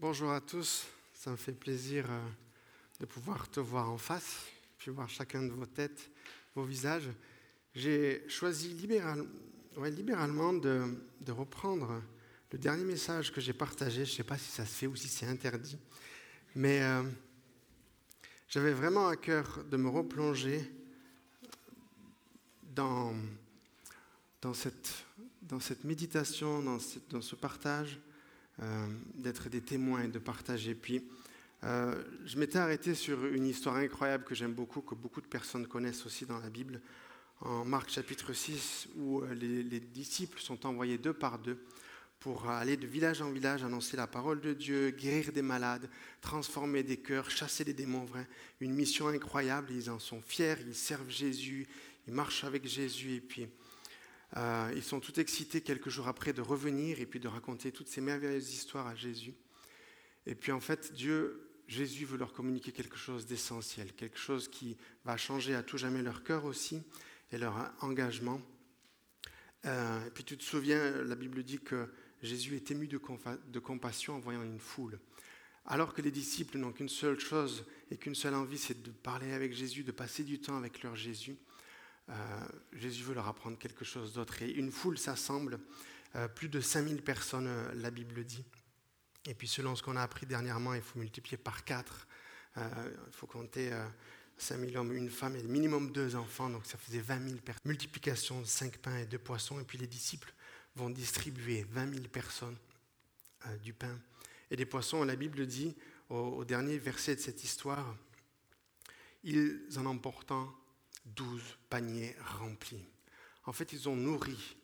bonjour à tous. Ça me fait plaisir euh, de pouvoir te voir en face, puis voir chacun de vos têtes, vos visages. J'ai choisi libéralement de, reprendre le dernier message que j'ai partagé. Je ne sais pas si ça se fait ou si c'est interdit, mais euh, j'avais vraiment à cœur de me replonger dans, cette, méditation, dans ce partage euh, d'être des témoins et de partager. Puis, euh, je m'étais arrêté sur une histoire incroyable que j'aime beaucoup, que beaucoup de personnes connaissent aussi dans la Bible, en Marc chapitre 6, où euh, les, les disciples sont envoyés deux par deux pour aller de village en village annoncer la parole de Dieu, guérir des malades, transformer des cœurs, chasser les démons vrais. Une mission incroyable, ils en sont fiers, ils servent Jésus, ils marchent avec Jésus. Et puis euh, ils sont tout excités quelques jours après de revenir et puis de raconter toutes ces merveilleuses histoires à Jésus. Et puis en fait, Dieu, Jésus veut leur communiquer quelque chose d'essentiel, quelque chose qui va changer à tout jamais leur cœur aussi et leur engagement. Euh, et puis tu te souviens, la Bible dit que Jésus est ému de, de compassion en voyant une foule. Alors que les disciples n'ont qu'une seule chose et qu'une seule envie, c'est de parler avec Jésus, de passer du temps avec leur Jésus. Euh, Jésus veut leur apprendre quelque chose d'autre. Et une foule s'assemble, euh, plus de 5000 personnes, euh, la Bible dit. Et puis selon ce qu'on a appris dernièrement, il faut multiplier par 4. il faut compter 5000 hommes, une femme et minimum deux enfants, donc ça faisait 20 000 personnes. Multiplication de 5 pains et 2 poissons, et puis les disciples vont distribuer 20 000 personnes du pain et des poissons. La Bible dit, au, au dernier verset de cette histoire, ils en emportant douze paniers remplis. En fait, ils ont nourri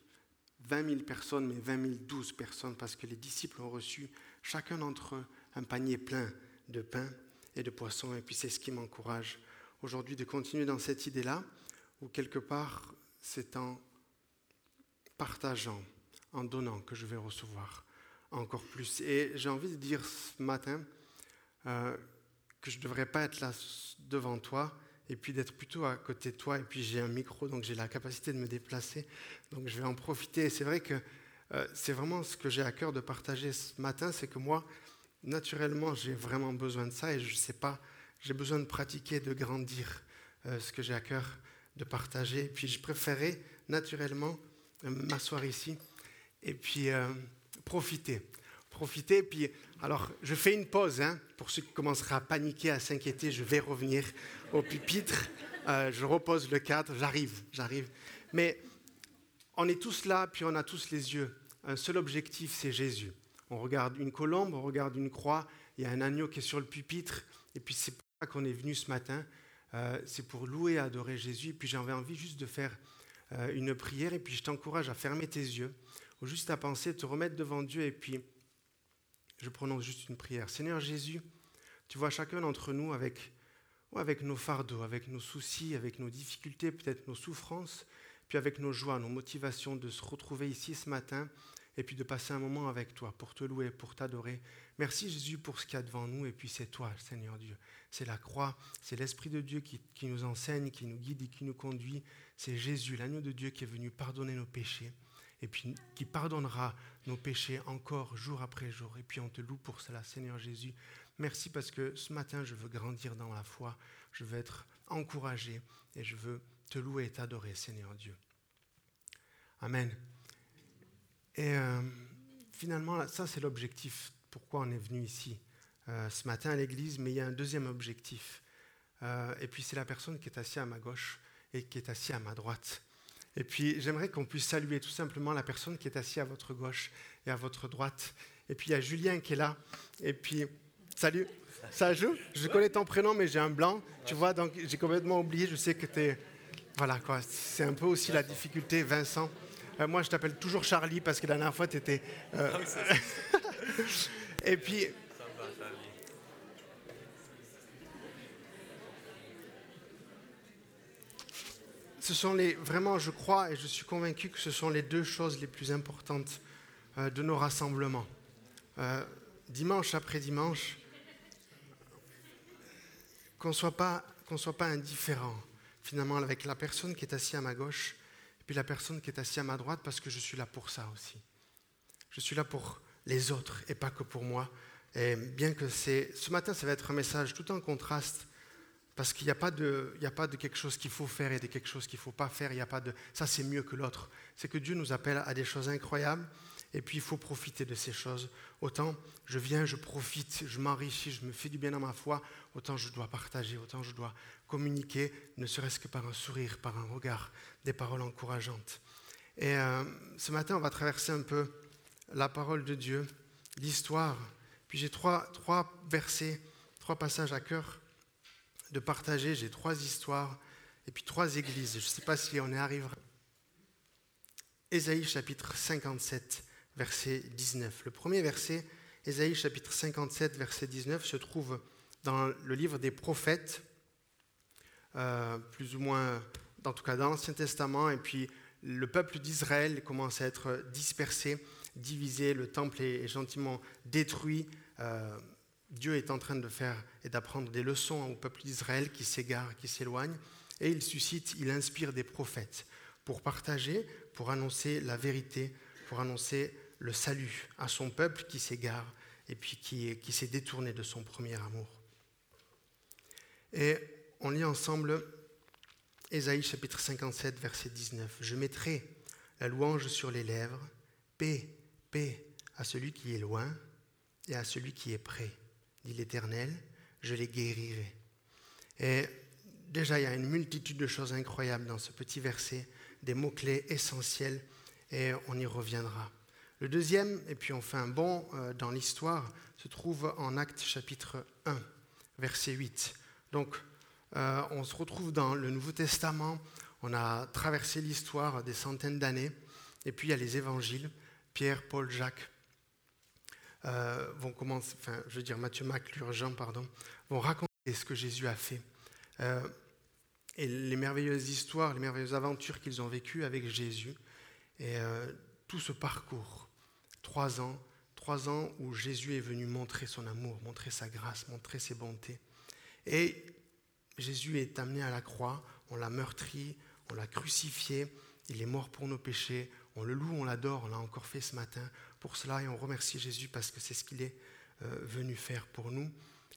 20 000 personnes, mais 20 000, 12 personnes, parce que les disciples ont reçu, chacun d'entre eux, un panier plein de pain et de poissons. Et puis c'est ce qui m'encourage aujourd'hui de continuer dans cette idée-là, où quelque part, c'est en partageant, en donnant que je vais recevoir encore plus. Et j'ai envie de dire ce matin euh, que je ne devrais pas être là devant toi et puis d'être plutôt à côté de toi. Et puis j'ai un micro, donc j'ai la capacité de me déplacer. Donc je vais en profiter. C'est vrai que euh, c'est vraiment ce que j'ai à cœur de partager ce matin, c'est que moi, naturellement, j'ai vraiment besoin de ça et je ne sais pas, j'ai besoin de pratiquer, de grandir euh, ce que j'ai à cœur de partager. Et puis je préférais naturellement euh, m'asseoir ici et puis profiter profiter. Puis, alors, je fais une pause. Hein, pour ceux qui commenceraient à paniquer, à s'inquiéter, je vais revenir au pupitre. Euh, je repose le cadre. J'arrive, j'arrive. Mais on est tous là, puis on a tous les yeux. Un seul objectif, c'est Jésus. On regarde une colombe, on regarde une croix. Il y a un agneau qui est sur le pupitre. Et puis, c'est pour ça qu'on est venu ce matin. Euh, c'est pour louer et adorer Jésus. Et puis, j'avais envie juste de faire euh, une prière. Et puis, je t'encourage à fermer tes yeux, ou juste à penser, te remettre devant Dieu et puis je prononce juste une prière. Seigneur Jésus, tu vois chacun d'entre nous avec, avec nos fardeaux, avec nos soucis, avec nos difficultés, peut-être nos souffrances, puis avec nos joies, nos motivations de se retrouver ici ce matin et puis de passer un moment avec toi pour te louer, pour t'adorer. Merci Jésus pour ce qu'il y a devant nous et puis c'est toi, Seigneur Dieu. C'est la croix, c'est l'Esprit de Dieu qui, qui nous enseigne, qui nous guide et qui nous conduit. C'est Jésus, l'agneau de Dieu qui est venu pardonner nos péchés et puis qui pardonnera nos péchés encore jour après jour. Et puis on te loue pour cela, Seigneur Jésus. Merci parce que ce matin, je veux grandir dans la foi, je veux être encouragé et je veux te louer et t'adorer, Seigneur Dieu. Amen. Et euh, finalement, ça c'est l'objectif, pourquoi on est venu ici euh, ce matin à l'église, mais il y a un deuxième objectif. Euh, et puis c'est la personne qui est assise à ma gauche et qui est assise à ma droite. Et puis j'aimerais qu'on puisse saluer tout simplement la personne qui est assise à votre gauche et à votre droite. Et puis il y a Julien qui est là. Et puis, salut, ça joue? Je connais ton prénom, mais j'ai un blanc, tu vois, donc j'ai complètement oublié. Je sais que tu es. Voilà, quoi. C'est un peu aussi la difficulté, Vincent. Euh, moi, je t'appelle toujours Charlie parce que la dernière fois, tu étais. Euh, ah et puis. Ce sont les, vraiment, je crois et je suis convaincu que ce sont les deux choses les plus importantes euh, de nos rassemblements. Euh, dimanche après dimanche, qu'on ne soit pas, indifférent finalement avec la personne qui est assise à ma gauche et puis la personne qui est assise à ma droite parce que je suis là pour ça aussi. Je suis là pour les autres et pas que pour moi. Et bien que. Ce matin, ça va être un message tout en contraste, parce qu'il n'y a, pas de, a pas de quelque chose qu'il faut faire et de quelque chose qu'il ne faut pas faire. Il n'y a pas de. Ça, c'est mieux que l'autre. C'est que Dieu nous appelle à des choses incroyables, et puis il faut profiter de ces choses. Autant je viens, je profite, je m'enrichis, je me fais du bien dans ma foi, autant je dois partager, autant je dois communiquer, ne serait-ce que par un sourire, par un regard, des paroles encourageantes. Et euh, ce matin, on va traverser un peu la parole de Dieu, l'histoire. Puis j'ai trois, trois versets, trois passages à cœur de partager. J'ai trois histoires et puis trois églises. Je ne sais pas si on y arrivera. Ésaïe chapitre 57, verset 19. Le premier verset, Ésaïe chapitre 57, verset 19, se trouve dans le livre des prophètes, euh, plus ou moins, en tout cas dans l'Ancien Testament, et puis le peuple d'Israël commence à être dispersé, divisé, le temple est, gentiment détruit. Euh, Dieu est en train de faire et d'apprendre des leçons au peuple d'Israël qui s'égare, qui s'éloigne, et il suscite, il inspire des prophètes pour partager, pour annoncer la vérité, pour annoncer le salut à son peuple qui s'égare et puis qui, qui s'est détourné de son premier amour. Et on lit ensemble Ésaïe chapitre 57, verset 19. Je mettrai la louange sur les lèvres, paix, paix à celui qui est loin et à celui qui est près, dit l'Éternel, je les guérirai. Et déjà, il y a une multitude de choses incroyables dans ce petit verset, des mots-clés essentiels, et on y reviendra. Le deuxième, et puis on fait un bond euh, dans l'histoire, se trouve en Actes chapitre 1, verset 8. Donc, euh, on se retrouve dans le Nouveau Testament, on a traversé l'histoire des centaines d'années, et puis il y a les évangiles, Pierre, Paul, Jacques, euh, vont commencer, enfin, je veux dire Matthieu, Marc, Luc, Jean, pardon, vont raconter ce que Jésus a fait. Euh, et les merveilleuses histoires, les merveilleuses aventures qu'ils ont vécues avec Jésus. Et tout ce parcours, trois ans, trois ans où Jésus est venu montrer son amour, montrer sa grâce, montrer ses bontés. Et Jésus est amené à la croix, on l'a meurtri, on l'a crucifié, il est mort pour nos péchés, on le loue, on l'adore, on l'a encore fait ce matin pour cela et on remercie Jésus parce que c'est ce qu'il est euh, venu faire pour nous.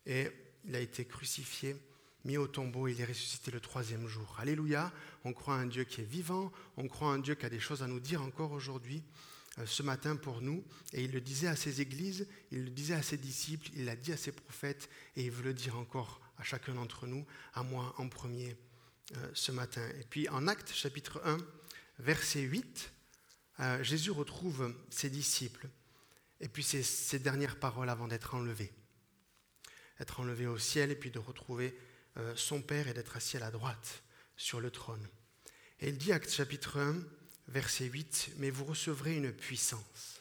Et il a été crucifié, mis au tombeau, il est ressuscité le troisième jour. Alléluia, on croit à un Dieu qui est vivant, on croit à un Dieu qui a des choses à nous dire encore aujourd'hui, euh, ce matin pour nous. Et il le disait à ses églises, il le disait à ses disciples, il l'a dit à ses prophètes et il veut le dire encore à chacun d'entre nous, à moi en premier euh, ce matin. Et puis en Actes chapitre 1, verset 8, euh, Jésus retrouve ses disciples et puis ses, dernières paroles avant d'être enlevé. Être enlevé au ciel et puis de retrouver euh, son Père et d'être assis à la droite sur le trône. Et il dit, Actes chapitre 1, verset 8, Mais vous recevrez une puissance,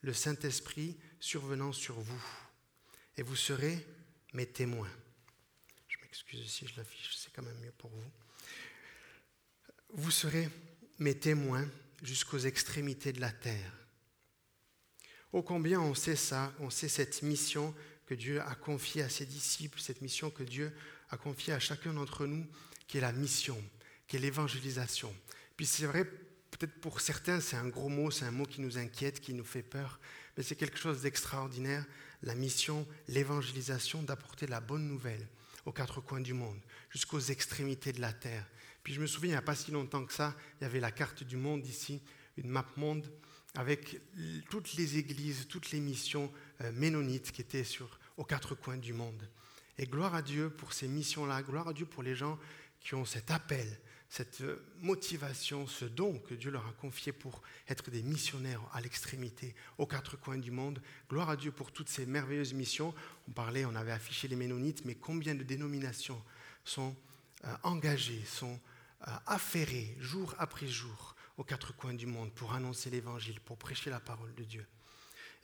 le Saint-Esprit survenant sur vous, et vous serez mes témoins Excusez si je l'affiche, c'est quand même mieux pour vous. Vous serez mes témoins jusqu'aux extrémités de la terre. Ô combien on sait ça, on sait cette mission que Dieu a confiée à ses disciples, cette mission que Dieu a confiée à chacun d'entre nous, qui est la mission, qui est l'évangélisation. Puis c'est vrai, peut-être pour certains, c'est un gros mot, c'est un mot qui nous inquiète, qui nous fait peur, mais c'est quelque chose d'extraordinaire, la mission, l'évangélisation, d'apporter la bonne nouvelle aux quatre coins du monde, jusqu'aux extrémités de la terre. Puis je me souviens, il n'y a pas si longtemps que ça, il y avait la carte du monde ici, une map monde, avec toutes les églises, toutes les missions euh, ménonites qui étaient sur, aux quatre coins du monde. Et gloire à Dieu pour ces missions-là, gloire à Dieu pour les gens qui ont cet appel, cette euh, motivation, ce don que Dieu leur a confié pour être des missionnaires à l'extrémité, aux quatre coins du monde. Gloire à Dieu pour toutes ces merveilleuses missions. On parlait, on avait affiché les Ménonites, mais combien de dénominations sont euh, engagées, sont affairées jour après jour aux quatre coins du monde pour annoncer l'Évangile, pour prêcher la parole de Dieu.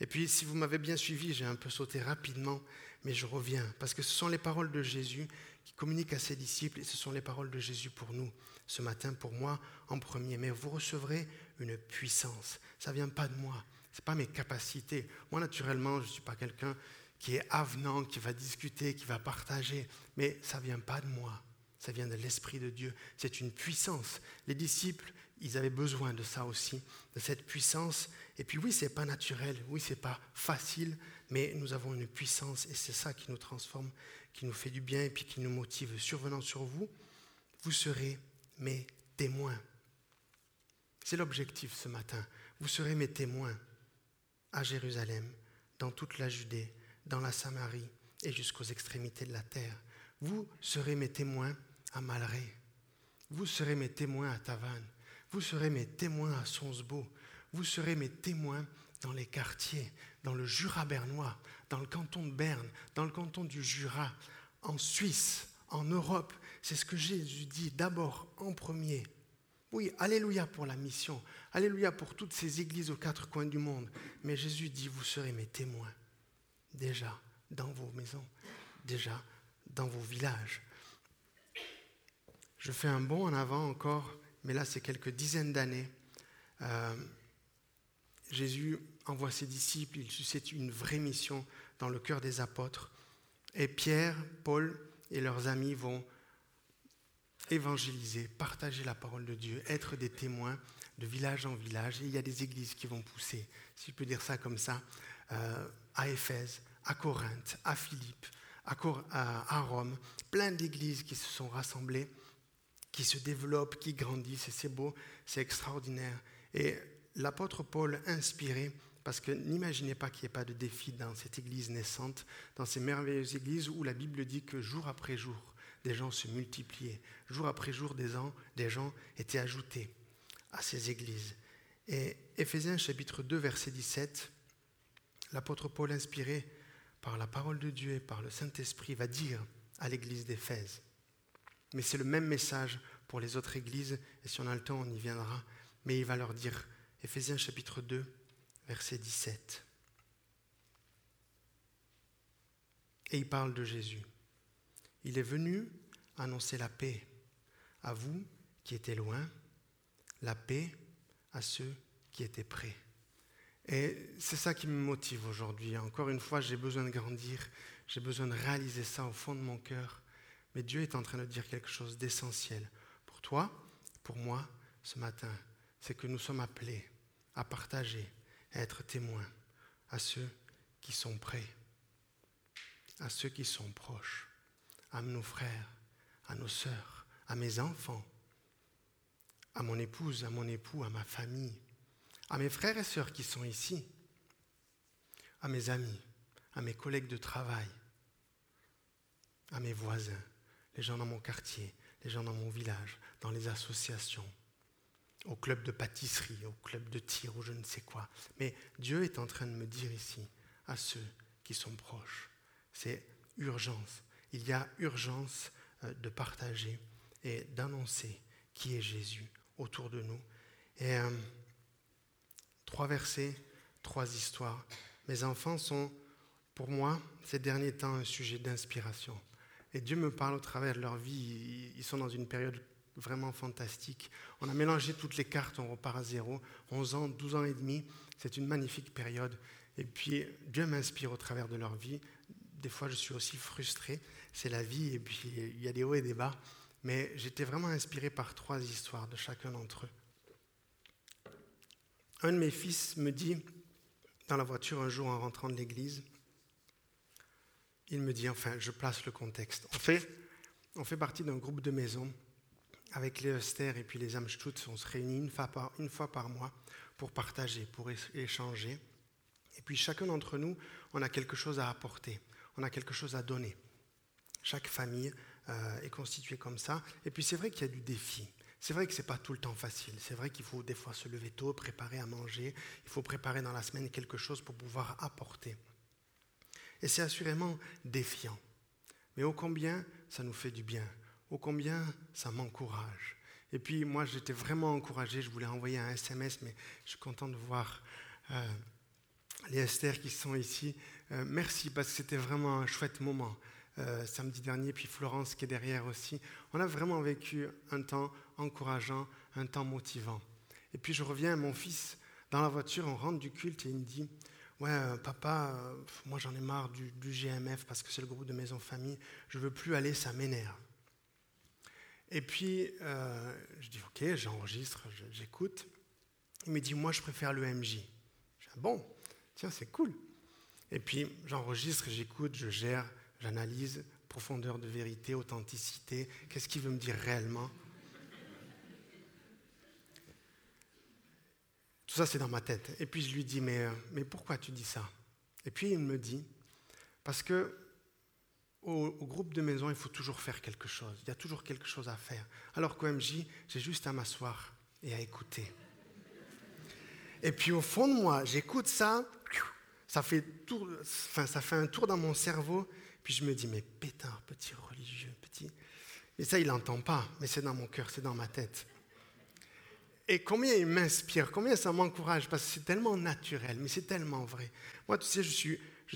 Et puis, si vous m'avez bien suivi, j'ai un peu sauté rapidement, mais je reviens, parce que ce sont les paroles de Jésus qui communiquent à ses disciples, et ce sont les paroles de Jésus pour nous ce matin pour moi en premier, mais vous recevrez une puissance. Ça ne vient pas de moi, ce n'est pas mes capacités. Moi, naturellement, je ne suis pas quelqu'un qui est avenant, qui va discuter, qui va partager, mais ça ne vient pas de moi, ça vient de l'Esprit de Dieu. C'est une puissance. Les disciples, ils avaient besoin de ça aussi, de cette puissance. Et puis oui, c'est pas naturel, oui, c'est pas facile mais nous avons une puissance et c'est ça qui nous transforme, qui nous fait du bien et puis qui nous motive. Survenant sur vous, vous serez mes témoins. C'est l'objectif ce matin. Vous serez mes témoins à Jérusalem, dans toute la Judée, dans la Samarie et jusqu'aux extrémités de la terre. Vous serez mes témoins à Malré. Vous serez mes témoins à Tavannes. Vous serez mes témoins à Sonsbeau. Vous serez mes témoins dans les quartiers, dans le Jura bernois, dans le canton de Berne, dans le canton du Jura, en Suisse, en Europe. C'est ce que Jésus dit d'abord en premier. Oui, alléluia pour la mission, alléluia pour toutes ces églises aux quatre coins du monde. Mais Jésus dit, vous serez mes témoins, déjà dans vos maisons, déjà dans vos villages. Je fais un bond en avant encore, mais là c'est quelques dizaines d'années. Euh, Jésus envoie ses disciples, il suscite une vraie mission dans le cœur des apôtres. Et Pierre, Paul et leurs amis vont évangéliser, partager la parole de Dieu, être des témoins de village en village. Et il y a des églises qui vont pousser, si je peux dire ça comme ça, euh, à Éphèse, à Corinthe, à Philippe, à, Rome, plein d'églises qui se sont rassemblées, qui se développent, qui grandissent, et c'est beau, c'est extraordinaire. Et l'apôtre Paul, inspiré, parce que n'imaginez pas qu'il n'y ait pas de défi dans cette église naissante, dans ces merveilleuses églises où la Bible dit que jour après jour, des gens se multipliaient. Jour après jour, des gens, des gens étaient ajoutés à ces églises. Et Éphésiens chapitre 2, verset 17, l'apôtre Paul, inspiré par la parole de Dieu et par le Saint-Esprit, va dire à l'église d'Éphèse. Mais c'est le même message pour les autres églises, et si on a le temps, on y viendra. Mais il va leur dire, Éphésiens chapitre 2, verset 17. Et il parle de Jésus. Il est venu annoncer la paix à vous qui étiez loin, la paix à ceux qui étaient près. Et c'est ça qui me motive aujourd'hui. Encore une fois, j'ai besoin de grandir, j'ai besoin de réaliser ça au fond de mon cœur. Mais Dieu est en train de dire quelque chose d'essentiel pour toi, pour moi, ce matin. C'est que nous sommes appelés à partager, à être témoins à ceux qui sont près, à ceux qui sont proches, à nos frères, à nos sœurs, à mes enfants, à mon épouse, à mon époux, à ma famille, à mes frères et sœurs qui sont ici, à mes amis, à mes collègues de travail, à mes voisins, les gens dans mon quartier, les gens dans mon village, dans les associations, au club de pâtisserie, au club de tir ou je ne sais quoi. Mais Dieu est en train de me dire ici, à ceux qui sont proches, c'est urgence. Il y a urgence euh, de partager et d'annoncer qui est Jésus autour de nous. Et euh, trois versets, trois histoires. Mes enfants sont, pour moi, ces derniers temps, un sujet d'inspiration. Et Dieu me parle au travers de leur vie. Ils sont dans une période vraiment fantastique. On a mélangé toutes les cartes, on repart à zéro. 11 ans, 12 ans et demi, c'est une magnifique période. Et puis Dieu m'inspire au travers de leur vie. Des fois, je suis aussi frustré. C'est la vie, et puis il y a des hauts et des bas. Mais j'étais vraiment inspiré par trois histoires de chacun d'entre eux. Un de mes fils me dit, dans la voiture un jour en rentrant de l'église, il me dit, enfin, je place le contexte. On fait, on fait partie d'un groupe de maisons avec les Öster et puis les Amstutz, on se réunit une fois, par, une fois par mois pour partager, pour échanger. Et puis chacun d'entre nous, on a quelque chose à apporter, on a quelque chose à donner. Chaque famille euh, est constituée comme ça. Et puis c'est vrai qu'il y a du défi. C'est vrai que ce n'est pas tout le temps facile. C'est vrai qu'il faut des fois se lever tôt, préparer à manger. Il faut préparer dans la semaine quelque chose pour pouvoir apporter. Et c'est assurément défiant. Mais ô combien ça nous fait du bien ô combien ça m'encourage. Et puis moi, j'étais vraiment encouragé, je voulais envoyer un SMS, mais je suis content de voir euh, les Esther qui sont ici. Euh, merci, parce que c'était vraiment un chouette moment. Euh, samedi dernier, puis Florence qui est derrière aussi. On a vraiment vécu un temps encourageant, un temps motivant. Et puis je reviens mon fils dans la voiture, on rentre du culte et il me dit Ouais, papa, moi j'en ai marre du, du, GMF parce que c'est le groupe de maison famille, je veux plus aller, ça m'énerve. Et puis, euh, je dis, OK, j'enregistre, j'écoute. Il me dit, moi, je préfère le MJ. Je dis, ah bon, tiens, c'est cool. Et puis j'enregistre, j'écoute, je gère, j'analyse, profondeur de vérité, authenticité, qu'est-ce qu'il veut me dire réellement? Tout ça, c'est dans ma tête. Et puis je lui dis, mais, mais pourquoi tu dis ça? Et puis il me dit, parce que au, groupe de maison, il faut toujours faire quelque chose. Il y a toujours quelque chose à faire. Alors qu'au MJ, j'ai juste à m'asseoir et à écouter. Et puis au fond de moi, j'écoute ça, ça fait, ça fait un tour dans mon cerveau, puis je me dis, mais pétard, petit religieux, petit. Et ça, il n'entend pas, mais c'est dans mon cœur, c'est dans ma tête. Et combien il m'inspire, combien ça m'encourage, parce que c'est tellement naturel, mais c'est tellement vrai. Moi, tu sais, je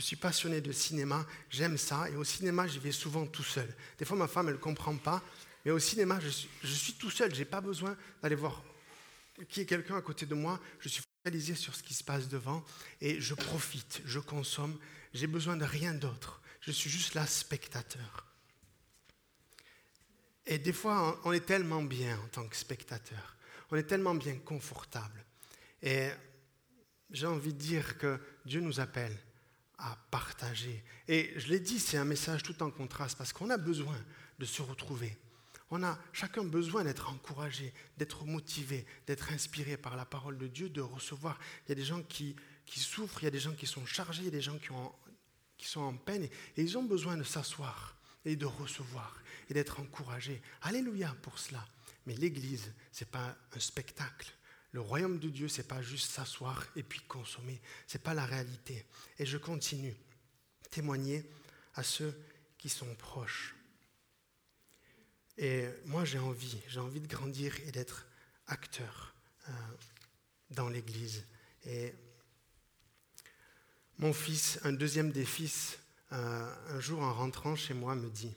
suis, passionné de cinéma, j'aime ça, et au cinéma, j'y vais souvent tout seul. Des fois, ma femme, elle ne comprend pas, mais au cinéma, je suis, je suis tout seul, je n'ai pas besoin d'aller voir qui est quelqu'un à côté de moi, je suis focalisé sur ce qui se passe devant, et je profite, je consomme, j'ai besoin de rien d'autre, je suis juste là, spectateur. Et des fois, on est tellement bien en tant que spectateur, on est tellement bien confortable. Et j'ai envie de dire que Dieu nous appelle à partager. Et je l'ai dit, c'est un message tout en contraste parce qu'on a besoin de se retrouver. On a chacun besoin d'être encouragé, d'être motivé, d'être inspiré par la parole de Dieu, de recevoir. Il y a des gens qui, qui souffrent, il y a des gens qui sont chargés, il y a des gens qui, qui sont en peine et, ils ont besoin de s'asseoir et de recevoir et d'être encouragés. Alléluia pour cela. Mais l'Église, ce n'est pas un spectacle. Le royaume de Dieu, c'est pas juste s'asseoir et puis consommer. C'est pas la réalité. Et je continue. Témoigner à ceux qui sont proches. Et moi, j'ai envie, j'ai envie de grandir et d'être acteur euh, dans l'Église. Et mon fils, un deuxième des fils, euh, un jour en rentrant chez moi, me dit,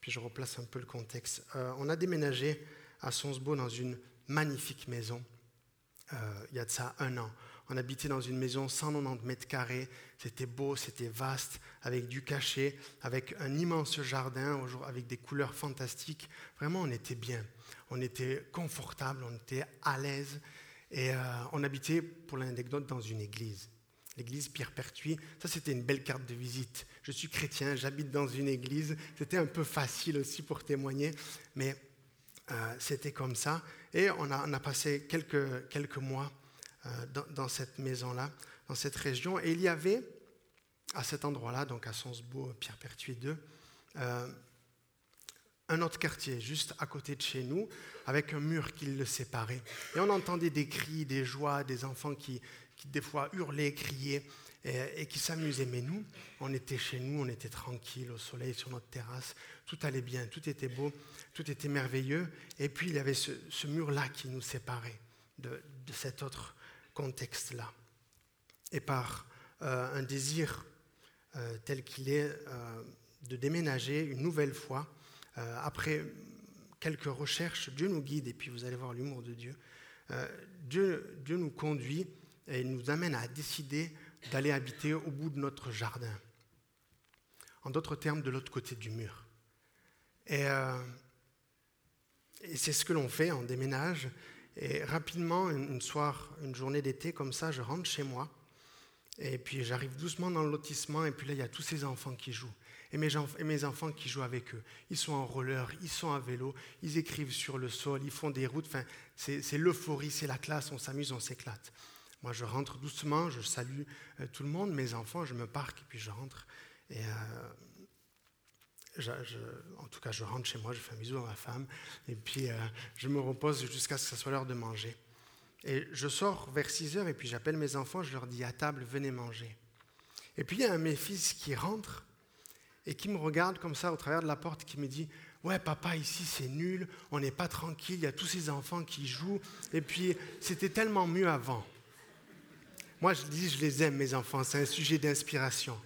puis je replace un peu le contexte, euh, on a déménagé à Sonsbeau dans une magnifique maison euh, il y a de ça un an. On habitait dans une maison 190 mètres carrés. C'était beau, c'était vaste, avec du cachet, avec un immense jardin, avec des couleurs fantastiques. Vraiment, on était bien. On était confortable, on était à l'aise. Et euh, on habitait, pour l'anecdote, dans une église. L'église Pierre Pertuis, ça c'était une belle carte de visite. Je suis chrétien, j'habite dans une église. C'était un peu facile aussi pour témoigner, mais euh, c'était comme ça. Et on a, passé quelques, quelques mois euh, dans, cette maison-là, dans cette région. Et il y avait, à cet endroit-là, donc à Sonsbeau, Pierre Pertuis 2, euh, un autre quartier juste à côté de chez nous, avec un mur qui le séparait. Et on entendait des cris, des joies, des enfants qui, qui des fois hurlaient, criaient et, qui s'amusaient. Mais nous, on était chez nous, on était tranquille au soleil sur notre terrasse, tout allait bien, tout était beau, tout était merveilleux. Et puis il y avait ce, mur-là qui nous séparait de, cet autre contexte-là. Et par euh, un désir euh, tel qu'il est euh, de déménager une nouvelle fois, après quelques recherches, Dieu nous guide, et puis vous allez voir l'humour de Dieu. Dieu, Dieu nous conduit et nous amène à décider d'aller habiter au bout de notre jardin. En d'autres termes, de l'autre côté du mur. Et, euh, c'est ce que l'on fait, on déménage. Et rapidement, une, soir, une journée d'été comme ça, je rentre chez moi. Et puis j'arrive doucement dans le lotissement, et puis là, il y a tous ces enfants qui jouent. Et mes, et mes, enfants qui jouent avec eux. Ils sont en roller, ils sont à vélo, ils écrivent sur le sol, ils font des routes. Enfin, c'est l'euphorie, c'est la classe, on s'amuse, on s'éclate. Moi, je rentre doucement, je salue euh, tout le monde, mes enfants, je me parque et puis je rentre. Et euh, en tout cas, je rentre chez moi, je fais un bisou à ma femme et puis euh, je me repose jusqu'à ce que ce soit l'heure de manger. Et je sors vers 6 heures et puis j'appelle mes enfants, je leur dis à table, venez manger. Et puis il y a un de mes fils qui rentre et qui me regarde comme ça au travers de la porte, qui me dit Ouais, papa, ici c'est nul, on n'est pas tranquille, il y a tous ces enfants qui jouent, et puis c'était tellement mieux avant. Moi, je dis, je les aime, mes enfants. C'est un sujet d'inspiration.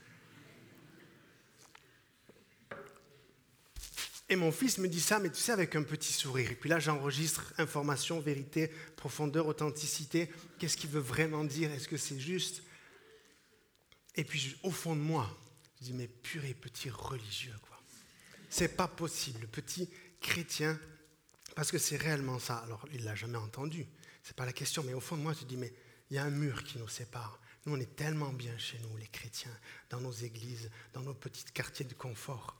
Et mon fils me dit ça, mais tu sais, avec un petit sourire. Et puis là, j'enregistre information, vérité, profondeur, authenticité. Qu'est-ce qu'il veut vraiment dire? Est-ce que c'est juste? Et puis, au fond de moi, je dis, mais purée, petit religieux, quoi. C'est pas possible, petit chrétien, parce que c'est réellement ça. Alors, il l'a jamais entendu. C'est pas la question, mais au fond de moi, je dis, mais il y a un mur qui nous sépare. Nous, on est tellement bien chez nous, les chrétiens, dans nos églises, dans nos petits quartiers de confort.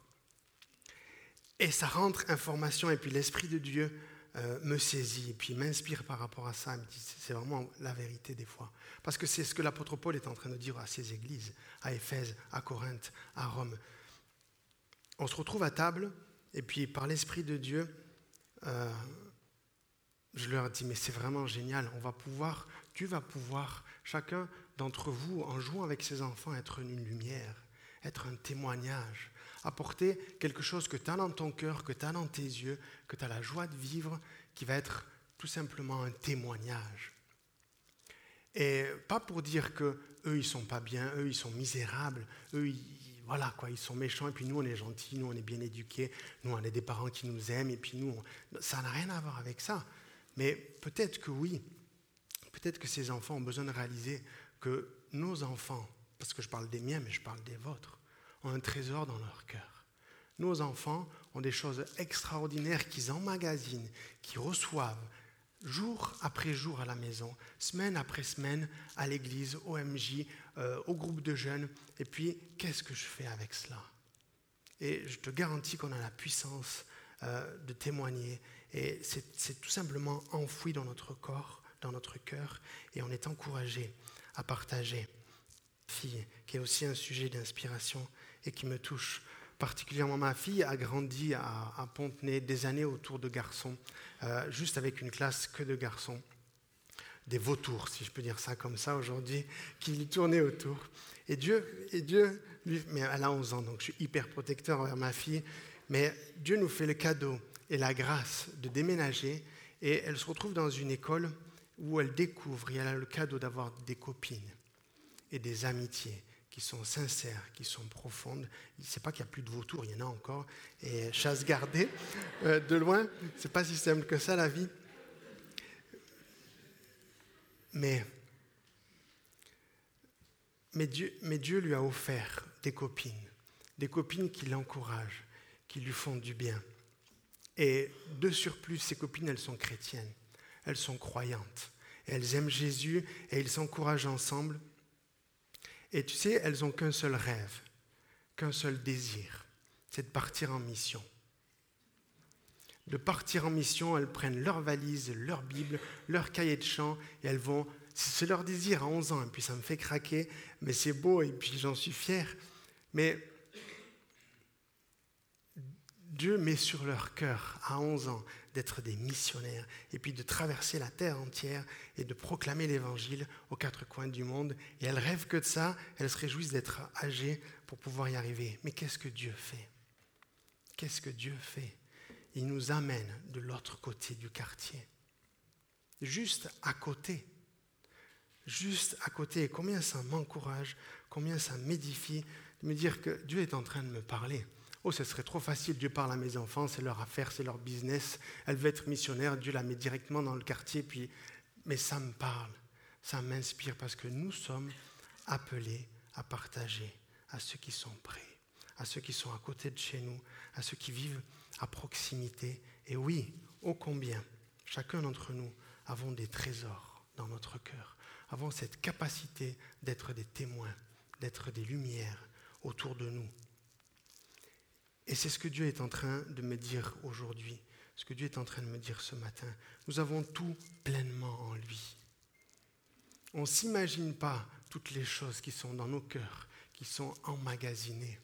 Et ça rentre information, et puis l'Esprit de Dieu euh, me saisit, et puis m'inspire par rapport à ça. C'est vraiment la vérité des fois. Parce que c'est ce que l'apôtre Paul est en train de dire à ces églises, à Éphèse, à Corinthe, à Rome. On se retrouve à table, et puis par l'Esprit de Dieu, euh, je leur dis, mais c'est vraiment génial, on va pouvoir, Dieu va pouvoir, chacun d'entre vous, en jouant avec ses enfants, être une lumière, être un témoignage, apporter quelque chose que tu as dans ton cœur, que tu as dans tes yeux, que tu as la joie de vivre, qui va être tout simplement un témoignage. Et pas pour dire que eux ils sont pas bien, eux ils sont misérables, eux voilà quoi, ils sont méchants et puis nous on est gentils, nous on est bien éduqués, nous on a des parents qui nous aiment et puis nous ça n'a rien à voir avec ça. Mais peut-être que oui, peut-être que ces enfants ont besoin de réaliser que nos enfants, parce que je parle des miens mais je parle des vôtres, ont un trésor dans leur cœur. Nos enfants ont des choses extraordinaires qu'ils emmagasinent, qu'ils reçoivent jour après jour à la maison, semaine après semaine à l'église, au MJ, euh, au groupe de jeunes. Et puis, qu'est-ce que je fais avec cela? Et je te garantis qu'on a la puissance euh, de témoigner. Et c'est tout simplement enfoui dans notre corps, dans notre cœur, et on est encouragé à partager. Fille, qui est aussi un sujet d'inspiration et qui me touche particulièrement. Ma fille a grandi à, Pontenay des années autour de garçons, euh, juste avec une classe que de garçons. Des vautours, si je peux dire ça comme ça aujourd'hui, qui lui tournaient autour. Et Dieu, et Dieu lui, mais elle a 11 ans, donc je suis hyper protecteur envers ma fille, mais Dieu nous fait le cadeau et la grâce de déménager, et elle se retrouve dans une école où elle découvre, et elle a le cadeau d'avoir des copines et des amitiés qui sont sincères, qui sont profondes. Sait pas qu'il n'y a plus de vautours, il y en a encore. Et chasse gardée, euh, de loin, c'est pas si simple que ça la vie. Mais, mais, Dieu, mais Dieu lui a offert des copines, des copines qui l'encouragent, qui lui font du bien. Et de surplus, ces copines, elles sont chrétiennes, elles sont croyantes, elles aiment Jésus et ils s'encouragent ensemble et tu sais, elles n'ont qu'un seul rêve, qu'un seul désir, c'est de partir en mission. De partir en mission, elles prennent leur valise, leur Bible, leur cahier de chant, et elles vont. C'est leur désir à 11 ans, et puis ça me fait craquer, mais c'est beau, et puis j'en suis fier. Mais Dieu met sur leur cœur à 11 ans d'être des missionnaires et puis de traverser la terre entière et de proclamer l'évangile aux quatre coins du monde. Et elles rêvent que de ça, elles se réjouissent d'être âgées pour pouvoir y arriver. Mais qu'est-ce que Dieu fait? Qu'est-ce que Dieu fait? Il nous amène de l'autre côté du quartier, juste à côté. Juste à côté. Et combien ça m'encourage, combien ça m'édifie de me dire que Dieu est en train de me parler. Oh, ce serait trop facile, Dieu parle à mes enfants, c'est leur affaire, c'est leur business. Elle veut être missionnaire, Dieu la met directement dans le quartier, puis... mais ça me parle, ça m'inspire parce que nous sommes appelés à partager à ceux qui sont près, à ceux qui sont à côté de chez nous, à ceux qui vivent à proximité. Et oui, ô combien, chacun d'entre nous avons des trésors dans notre cœur, avons cette capacité d'être des témoins, d'être des lumières autour de nous. Et c'est ce que Dieu est en train de me dire aujourd'hui, ce que Dieu est en train de me dire ce matin. Nous avons tout pleinement en lui. On ne s'imagine pas toutes les choses qui sont dans nos cœurs, qui sont emmagasinées.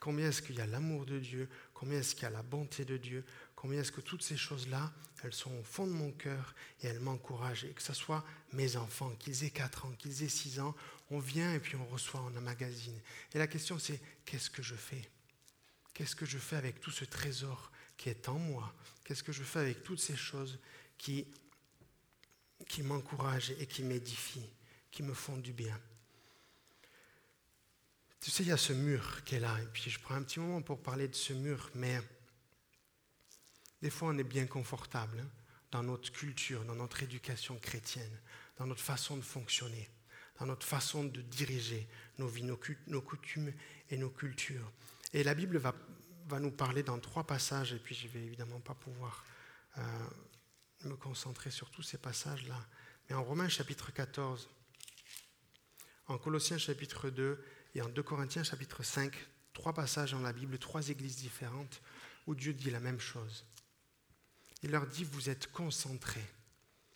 Combien est-ce qu'il y a l'amour de Dieu Combien est-ce qu'il y a la bonté de Dieu Combien est-ce que toutes ces choses-là, elles sont au fond de mon cœur et elles m'encouragent Et que ce soit mes enfants, qu'ils aient 4 ans, qu'ils aient 6 ans, on vient et puis on reçoit, on emmagasine. Et la question c'est, qu'est-ce que je fais? Qu'est-ce que je fais avec tout ce trésor qui est en moi? Qu'est-ce que je fais avec toutes ces choses qui, qui m'encouragent et qui m'édifient, qui me font du bien? Tu sais, il y a ce mur qui est là, et puis je prends un petit moment pour parler de ce mur, mais des fois on est bien confortable hein, dans notre culture, dans notre éducation chrétienne, dans notre façon de fonctionner, dans notre façon de diriger nos vies, nos coutumes et nos cultures. Et la Bible va, va, nous parler dans trois passages, et puis je vais évidemment pas pouvoir euh, me concentrer sur tous ces passages-là. Mais en Romains chapitre 14, en Colossiens chapitre 2 et en 2 Corinthiens chapitre 5, trois passages dans la Bible, trois églises différentes, où Dieu dit la même chose. Il leur dit, vous êtes concentrés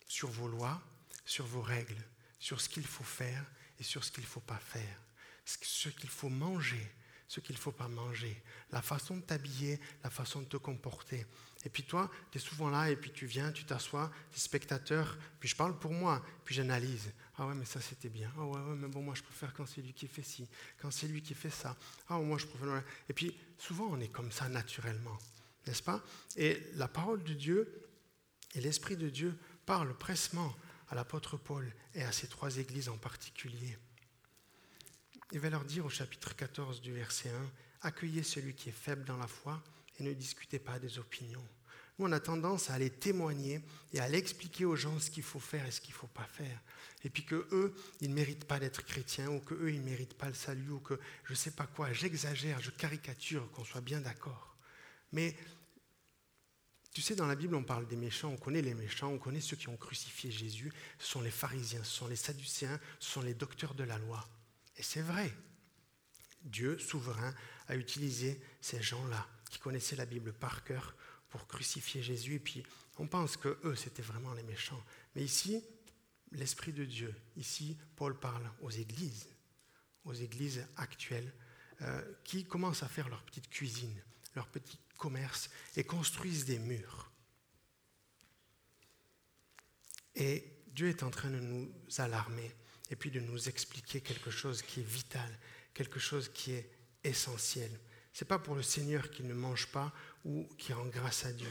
sur vos lois, sur vos règles, sur ce qu'il faut faire et sur ce qu'il ne faut pas faire, ce qu'il faut manger, ce qu'il ne faut pas manger, la façon de t'habiller, la façon de te comporter. Et puis toi, tu es souvent là, et puis tu viens, tu t'assois, tu es spectateur, puis je parle pour moi, puis j'analyse. Ah ouais, mais ça c'était bien. Ah ouais, ouais, mais bon, moi je préfère quand c'est lui qui fait ci, quand c'est lui qui fait ça. Ah, moi je préfère. Et puis souvent on est comme ça naturellement, n'est-ce pas? Et la parole de Dieu et l'Esprit de Dieu parlent pressement à l'apôtre Paul et à ces trois églises en particulier. Il va leur dire au chapitre 14 du verset 1, Accueillez celui qui est faible dans la foi et ne discutez pas des opinions. Nous, on a tendance à aller témoigner et à aller expliquer aux gens ce qu'il faut faire et ce qu'il ne faut pas faire. Et puis que eux, ils ne méritent pas d'être chrétiens, ou que eux, ils ne méritent pas le salut, ou que je ne sais pas quoi. J'exagère, je caricature, qu'on soit bien d'accord. Mais tu sais, dans la Bible, on parle des méchants, on connaît les méchants, on connaît ceux qui ont crucifié Jésus. Ce sont les pharisiens, ce sont les sadducéens, ce sont les docteurs de la loi. Et c'est vrai. Dieu, souverain, a utilisé ces gens-là qui connaissaient la Bible par cœur pour crucifier Jésus. Et puis, on pense que eux, c'était vraiment les méchants. Mais ici, l'Esprit de Dieu, ici, Paul parle aux églises, aux églises actuelles, euh, qui commencent à faire leur petite cuisine, leur petit commerce et construisent des murs. Et Dieu est en train de nous alarmer et puis de nous expliquer quelque chose qui est vital, quelque chose qui est essentiel. Ce n'est pas pour le Seigneur qui ne mange pas ou qui rend grâce à Dieu.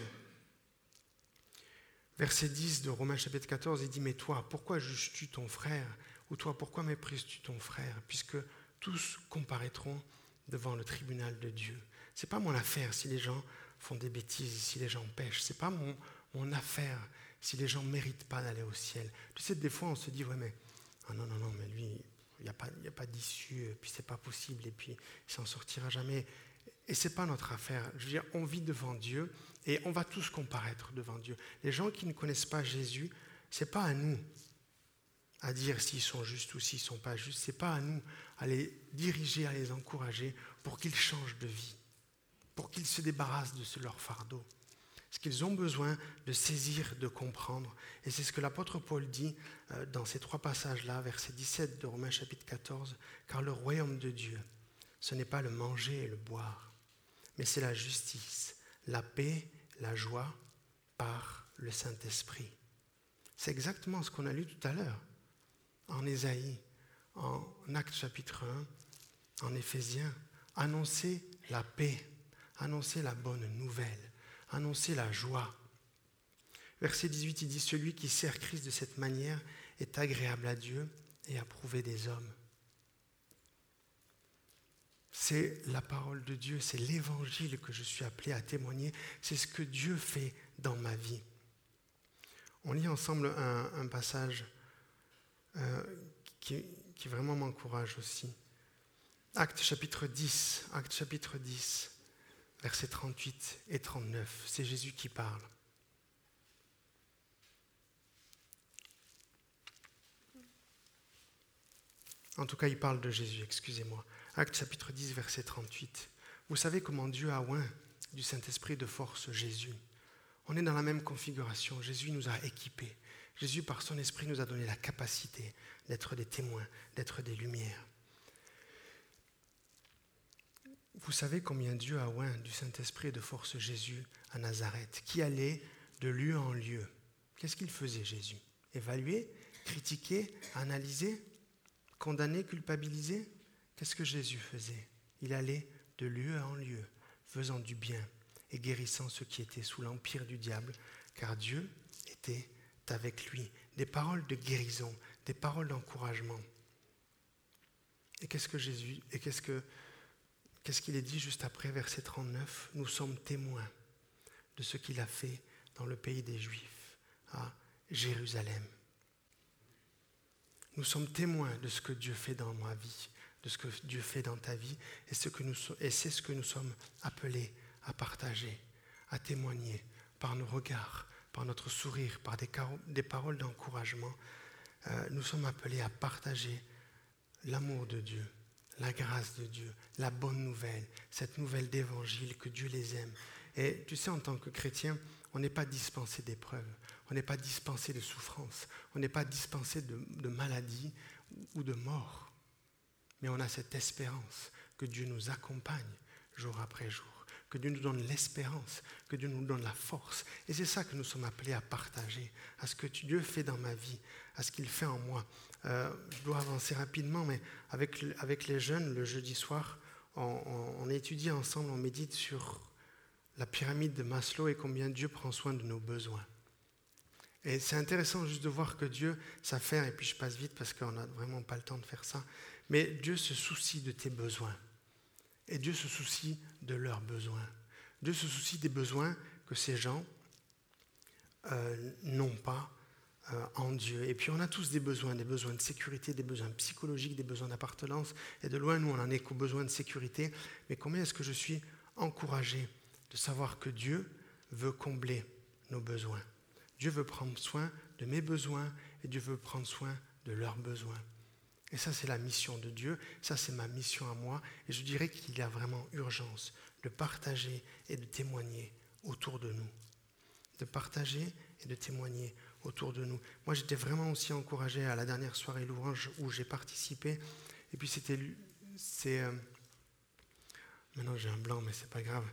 Verset 10 de Romains chapitre 14, il dit, mais toi, pourquoi juges-tu ton frère Ou toi, pourquoi méprises-tu ton frère? Puisque tous comparaîtront devant le tribunal de Dieu. Ce n'est pas mon affaire si les gens font des bêtises, si les gens pêchent. Ce n'est pas mon, mon affaire si les gens ne méritent pas d'aller au ciel. Tu sais, des fois, on se dit, ouais, mais ah non, non, non, mais lui, il n'y a pas, pas d'issue, puis c'est pas possible, et puis il s'en sortira jamais. Et c'est pas notre affaire. Je veux dire, on vit devant Dieu et on va tous comparaître devant Dieu. Les gens qui ne connaissent pas Jésus, c'est pas à nous à dire s'ils sont justes ou s'ils sont pas justes. C'est pas à nous à les diriger, à les encourager pour qu'ils changent de vie, pour qu'ils se débarrassent de leur fardeau. Ce qu'ils ont besoin de saisir, de comprendre. Et c'est ce que l'apôtre Paul dit euh, dans ces trois passages-là, verset 17 de Romains chapitre 14, car le royaume de Dieu, ce n'est pas le manger et le boire, mais c'est la justice, la paix, la joie par le Saint-Esprit. C'est exactement ce qu'on a lu tout à l'heure en Ésaïe, en Actes chapitre 1, en Éphésiens. Annoncer la paix, annoncer la bonne nouvelle annoncer la joie. Verset 18, il dit, Celui qui sert Christ de cette manière est agréable à Dieu et approuvé des hommes. C'est la parole de Dieu, c'est l'évangile que je suis appelé à témoigner, c'est ce que Dieu fait dans ma vie. On lit ensemble un, passage euh, qui, qui vraiment m'encourage aussi. Acte chapitre 10, Acte chapitre 10 versets 38 et 39. C'est Jésus qui parle. En tout cas, il parle de Jésus, excusez-moi. Acte chapitre 10, verset 38. Vous savez comment Dieu a oint du Saint-Esprit de force Jésus. On est dans la même configuration. Jésus nous a équipés. Jésus, par son esprit, nous a donné la capacité d'être des témoins, d'être des lumières. Vous savez combien Dieu a oint du Saint-Esprit de force Jésus à Nazareth, qui allait de lieu en lieu. Qu'est-ce qu'il faisait Jésus? Évaluer, critiquer, analyser, condamner, culpabiliser? Qu'est-ce que Jésus faisait? Il allait de lieu en lieu, faisant du bien et guérissant ceux qui étaient sous l'empire du diable, car Dieu était avec lui. Des paroles de guérison, des paroles d'encouragement. Et qu'est-ce que Jésus, et qu'est-ce que Qu'est-ce qu'il est dit juste après, verset 39 Nous sommes témoins de ce qu'il a fait dans le pays des Juifs, à Jérusalem. Nous sommes témoins de ce que Dieu fait dans ma vie, de ce que Dieu fait dans ta vie, et, c'est ce que nous sommes appelés à partager, à témoigner par nos regards, par notre sourire, par des, paroles d'encouragement. Euh, nous sommes appelés à partager l'amour de Dieu, la grâce de Dieu, la bonne nouvelle, cette nouvelle d'évangile que Dieu les aime. Et tu sais, en tant que chrétien, on n'est pas dispensé d'épreuves, on n'est pas dispensé de souffrances, on n'est pas dispensé de, maladies ou de mort. Mais on a cette espérance que Dieu nous accompagne jour après jour que Dieu nous donne l'espérance, que Dieu nous donne la force. Et c'est ça que nous sommes appelés à partager, à ce que Dieu fait dans ma vie, à ce qu'il fait en moi. Euh, je dois avancer rapidement, mais avec, avec les jeunes, le jeudi soir, on, étudie ensemble, on médite sur la pyramide de Maslow et combien Dieu prend soin de nos besoins. Et c'est intéressant juste de voir que Dieu s'affaire, et puis je passe vite parce qu'on n'a vraiment pas le temps de faire ça, mais Dieu se soucie de tes besoins. Et Dieu se soucie de leurs besoins. Dieu se soucie des besoins que ces gens euh, n'ont pas euh, en Dieu. Et puis on a tous des besoins, des besoins de sécurité, des besoins psychologiques, des besoins d'appartenance. Et de loin, nous, on n'en est qu'aux besoins de sécurité. Mais combien est-ce que je suis encouragé de savoir que Dieu veut combler nos besoins? Dieu veut prendre soin de mes besoins et Dieu veut prendre soin de leurs besoins. Et ça, c'est la mission de Dieu, ça, c'est ma mission à moi. Et je dirais qu'il y a vraiment urgence de partager et de témoigner autour de nous. De partager et de témoigner autour de nous. Moi, j'étais vraiment aussi encouragé à la dernière soirée louange où j'ai participé. Et puis, c'était. C'est. Euh, maintenant, j'ai un blanc, mais c'est pas grave.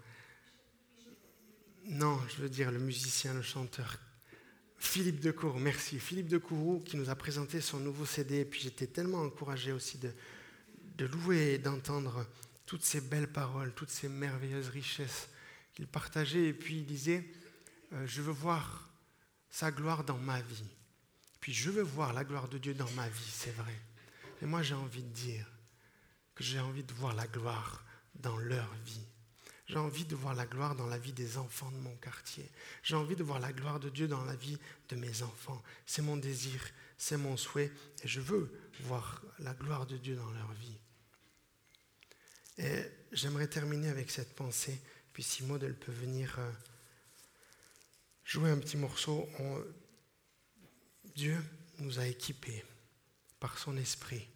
Non, je veux dire le musicien, le chanteur Philippe Decour, merci. Philippe Decourou qui nous a présenté son nouveau CD. Et puis j'étais tellement encouragé aussi de, de louer et d'entendre toutes ces belles paroles, toutes ces merveilleuses richesses qu'il partageait. Et puis il disait, euh, je veux voir sa gloire dans ma vie. Puis je veux voir la gloire de Dieu dans ma vie, c'est vrai. Mais moi j'ai envie de dire que j'ai envie de voir la gloire dans leur vie. J'ai envie de voir la gloire dans la vie des enfants de mon quartier. J'ai envie de voir la gloire de Dieu dans la vie de mes enfants. C'est mon désir, c'est mon souhait, et je veux voir la gloire de Dieu dans leur vie. Et j'aimerais terminer avec cette pensée, puis si Maud elle peut venir euh, jouer un petit morceau. Dieu nous a équipés par son esprit,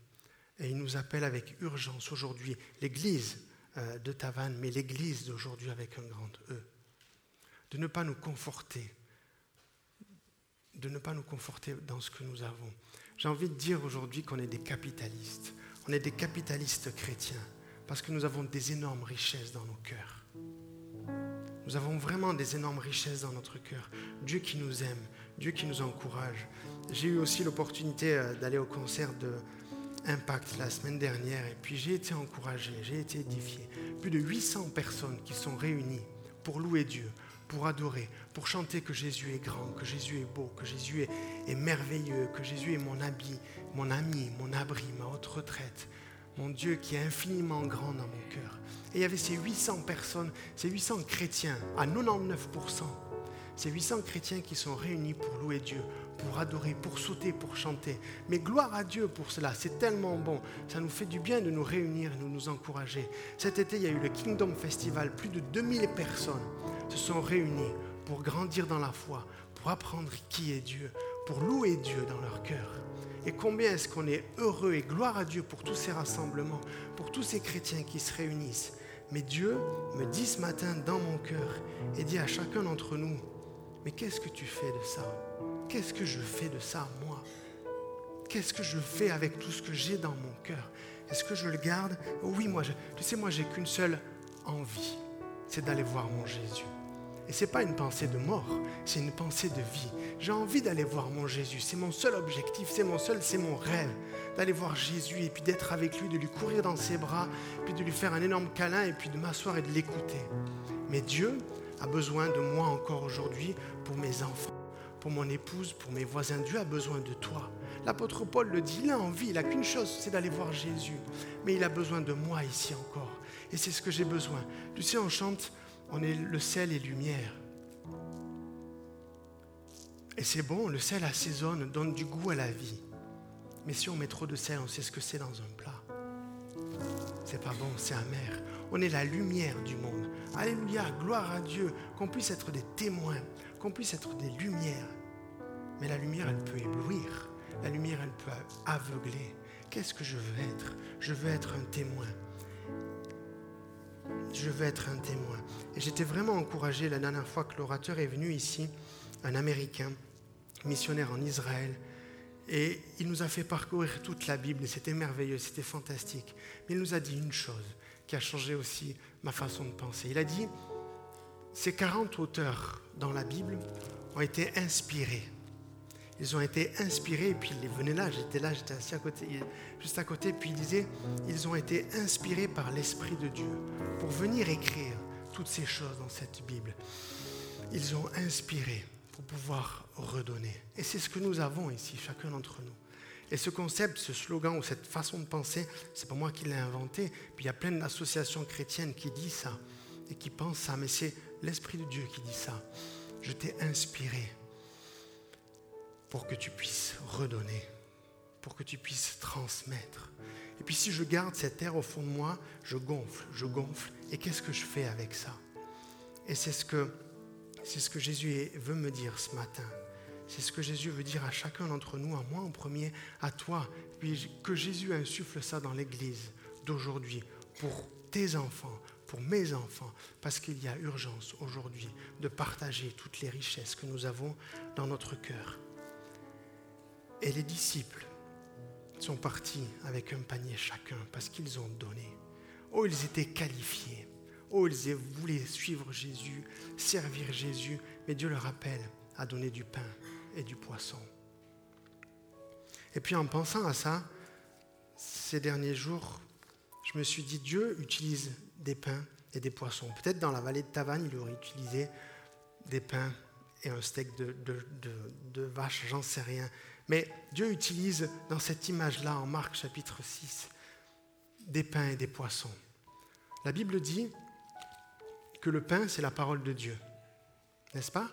et il nous appelle avec urgence aujourd'hui, l'Église de Tavannes, mais l'Église d'aujourd'hui avec un grand E. De ne pas nous conforter, de ne pas nous conforter dans ce que nous avons. J'ai envie de dire aujourd'hui qu'on est des capitalistes. On est des capitalistes chrétiens parce que nous avons des énormes richesses dans nos cœurs. Nous avons vraiment des énormes richesses dans notre cœur. Dieu qui nous aime, Dieu qui nous encourage. J'ai eu aussi l'opportunité euh, d'aller au concert de, Impact la semaine dernière et puis j'ai été encouragé, j'ai été édifié. Plus de 800 personnes qui sont réunies pour louer Dieu, pour adorer, pour chanter que Jésus est grand, que Jésus est beau, que Jésus est, merveilleux, que Jésus est mon habit, mon ami, mon abri, ma haute retraite, mon Dieu qui est infiniment grand dans mon cœur. Et il y avait ces 800 personnes, ces 800 chrétiens, à 99%, ces 800 chrétiens qui sont réunis pour louer Dieu, pour adorer, pour sauter, pour chanter. Mais gloire à Dieu pour cela, c'est tellement bon. Ça nous fait du bien de nous réunir et de nous encourager. Cet été, il y a eu le Kingdom Festival. Plus de 2000 personnes se sont réunies pour grandir dans la foi, pour apprendre qui est Dieu, pour louer Dieu dans leur cœur. Et combien est-ce qu'on est heureux et gloire à Dieu pour tous ces rassemblements, pour tous ces chrétiens qui se réunissent. Mais Dieu me dit ce matin dans mon cœur et dit à chacun d'entre nous, mais qu'est-ce que tu fais de ça? Qu'est-ce que je fais de ça, moi? Qu'est-ce que je fais avec tout ce que j'ai dans mon cœur? Est-ce que je le garde? Oui, moi, tu sais, moi, j'ai qu'une seule envie, c'est d'aller voir mon Jésus. Et ce n'est pas une pensée de mort, c'est une pensée de vie. J'ai envie d'aller voir mon Jésus. C'est mon seul objectif, c'est mon seul, c'est mon rêve. D'aller voir Jésus et puis d'être avec lui, de lui courir dans ses bras, puis de lui faire un énorme câlin et puis de m'asseoir et de l'écouter. Mais Dieu a besoin de moi encore aujourd'hui pour mes enfants pour mon épouse, pour mes voisins. Dieu a besoin de toi. L'apôtre Paul le dit, il a envie, il n'a qu'une chose, c'est d'aller voir Jésus. Mais il a besoin de moi ici encore. Et c'est ce que j'ai besoin. Tu sais, on chante, on est le sel et lumière. Et c'est bon, le sel assaisonne, donne du goût à la vie. Mais si on met trop de sel, on sait ce que c'est dans un plat. C'est pas bon, c'est amer. On est la lumière du monde. Alléluia, gloire à Dieu, qu'on puisse être des témoins, qu'on puisse être des lumières. Mais la lumière, elle peut éblouir. La lumière, elle peut aveugler. Qu'est-ce que je veux être? Je veux être un témoin. Je veux être un témoin. Et j'étais vraiment encouragé la dernière fois que l'orateur est venu ici, un Américain, missionnaire en Israël, et il nous a fait parcourir toute la Bible, et c'était merveilleux, c'était fantastique. Mais il nous a dit une chose qui a changé aussi ma façon de penser. Il a dit, ces 40 auteurs dans la Bible ont été inspirés. Ils ont été inspirés, et puis ils venaient là, j'étais là, j'étais assis juste à côté, puis il disait, ils ont été inspirés par l'Esprit de Dieu pour venir écrire toutes ces choses dans cette Bible. Ils ont inspiré pour pouvoir redonner. Et c'est ce que nous avons ici, chacun d'entre nous. Et ce concept, ce slogan ou cette façon de penser, c'est pas moi qui l'ai inventé. Puis il y a plein d'associations chrétiennes qui disent ça et qui pensent ça, mais c'est l'Esprit de Dieu qui dit ça. Je t'ai inspiré pour que tu puisses redonner, pour que tu puisses transmettre. Et puis si je garde cette air au fond de moi, je gonfle, je gonfle. Et qu'est-ce que je fais avec ça? Et c'est ce que c'est ce que Jésus veut me dire ce matin. C'est ce que Jésus veut dire à chacun d'entre nous, à moi en premier, à toi. Puis que Jésus insuffle ça dans l'Église d'aujourd'hui, pour tes enfants, pour mes enfants, parce qu'il y a urgence aujourd'hui de partager toutes les richesses que nous avons dans notre cœur. Et les disciples sont partis avec un panier chacun parce qu'ils ont donné. Oh, ils étaient qualifiés. Oh, ils voulaient suivre Jésus, servir Jésus, mais Dieu leur rappelle à donner du pain et du poisson. Et puis en pensant à ça, ces derniers jours, je me suis dit, Dieu utilise des pains et des poissons. Peut-être dans la vallée de Tavannes, il aurait utilisé des pains et un steak de, de vache, j'en sais rien. Mais Dieu utilise dans cette image-là, en Marc chapitre 6, des pains et des poissons. La Bible dit que le pain, c'est la parole de Dieu. N'est-ce pas?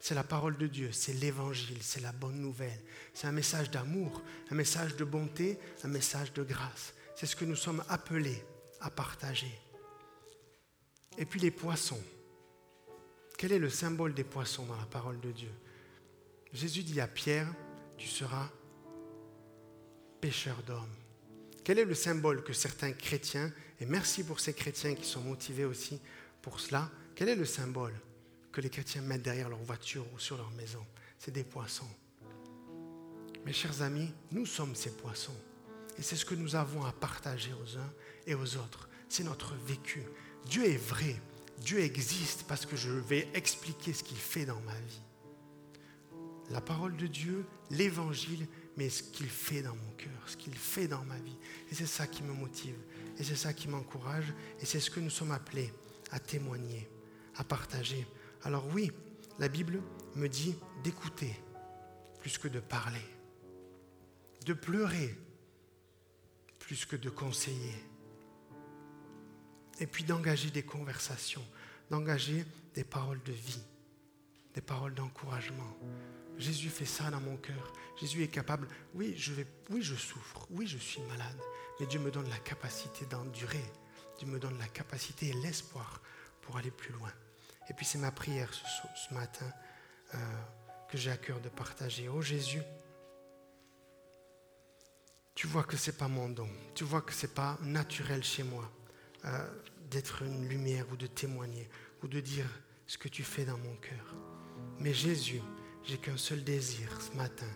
C'est la parole de Dieu, c'est l'évangile, c'est la bonne nouvelle. C'est un message d'amour, un message de bonté, un message de grâce. C'est ce que nous sommes appelés à partager. Et puis les poissons. Quel est le symbole des poissons dans la parole de Dieu? Jésus dit à Pierre, tu seras pêcheur d'hommes. Quel est le symbole que certains chrétiens, et merci pour ces chrétiens qui sont motivés aussi pour cela, quel est le symbole que les chrétiens mettent derrière leur voiture ou sur leur maison? C'est des poissons. Mes chers amis, nous sommes ces poissons. Et c'est ce que nous avons à partager aux uns et aux autres. C'est notre vécu. Dieu est vrai. Dieu existe parce que je vais expliquer ce qu'il fait dans ma vie. La parole de Dieu, l'évangile, mais ce qu'il fait dans mon cœur, ce qu'il fait dans ma vie. Et c'est ça qui me motive. Et c'est ça qui m'encourage. Et c'est ce que nous sommes appelés à témoigner, à partager. Alors oui, la Bible me dit d'écouter plus que de parler, de pleurer plus que de conseiller, et puis d'engager des conversations, d'engager des paroles de vie, des paroles d'encouragement. Jésus fait ça dans mon cœur. Jésus est capable. Oui, je vais, oui, je souffre. Oui, je suis malade. Mais Dieu me donne la capacité d'endurer Dieu me donne la capacité et l'espoir pour aller plus loin. Et puis c'est ma prière ce, matin euh, que j'ai à cœur de partager. Oh Jésus, tu vois que ce n'est pas mon don, tu vois que ce n'est pas naturel chez moi euh, d'être une lumière ou de témoigner ou de dire ce que tu fais dans mon cœur. Mais Jésus, j'ai qu'un seul désir ce matin,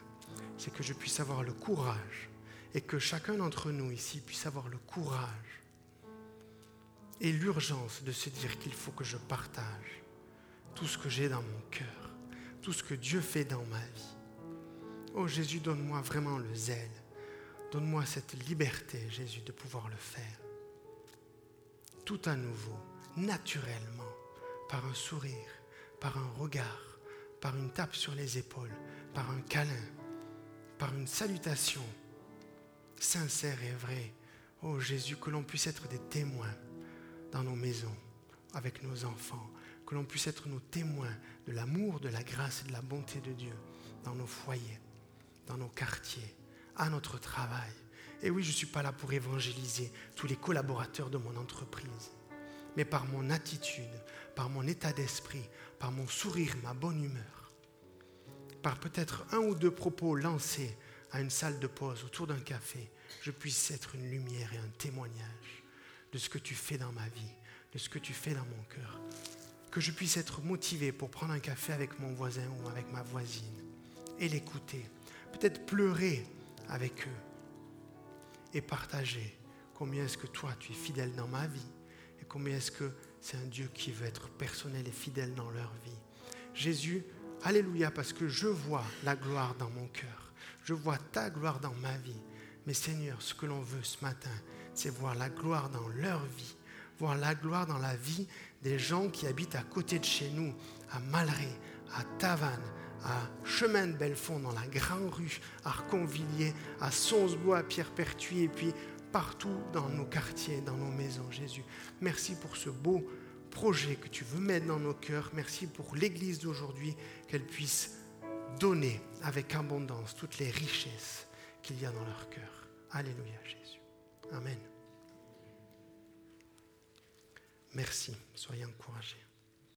c'est que je puisse avoir le courage et que chacun d'entre nous ici puisse avoir le courage et l'urgence de se dire qu'il faut que je partage tout ce que j'ai dans mon cœur, tout ce que Dieu fait dans ma vie. Oh Jésus, donne-moi vraiment le zèle. Donne-moi cette liberté, Jésus, de pouvoir le faire. Tout à nouveau, naturellement, par un sourire, par un regard, par une tape sur les épaules, par un câlin, par une salutation sincère et vraie. Oh Jésus, que l'on puisse être des témoins dans nos maisons, avec nos enfants, que l'on puisse être nos témoins de l'amour, de la grâce et de la bonté de Dieu dans nos foyers, dans nos quartiers, à notre travail. Et oui, je ne suis pas là pour évangéliser tous les collaborateurs de mon entreprise, mais par mon attitude, par mon état d'esprit, par mon sourire, ma bonne humeur, par peut-être un ou deux propos lancés à une salle de pause, autour d'un café, je puisse être une lumière et un témoignage de ce que tu fais dans ma vie, de ce que tu fais dans mon cœur. Que je puisse être motivé pour prendre un café avec mon voisin ou avec ma voisine et l'écouter. Peut-être pleurer avec eux et partager combien est-ce que toi tu es fidèle dans ma vie et combien est-ce que c'est un Dieu qui veut être personnel et fidèle dans leur vie. Jésus, alléluia, parce que je vois la gloire dans mon cœur. Je vois ta gloire dans ma vie. Mais Seigneur, ce que l'on veut ce matin, c'est voir la gloire dans leur vie, voir la gloire dans la vie des gens qui habitent à côté de chez nous, à Malray, à Tavannes, à Chemin de Belfond, dans la Grande Rue, à Arconvilliers, à Sonsbois, à Pierre-Pertuis, et puis partout dans nos quartiers, dans nos maisons, Jésus. Merci pour ce beau projet que tu veux mettre dans nos cœurs. Merci pour l'Église d'aujourd'hui, qu'elle puisse donner avec abondance toutes les richesses qu'il y a dans leur cœur. Alléluia, Jésus. Amen. Merci. Soyez encouragés.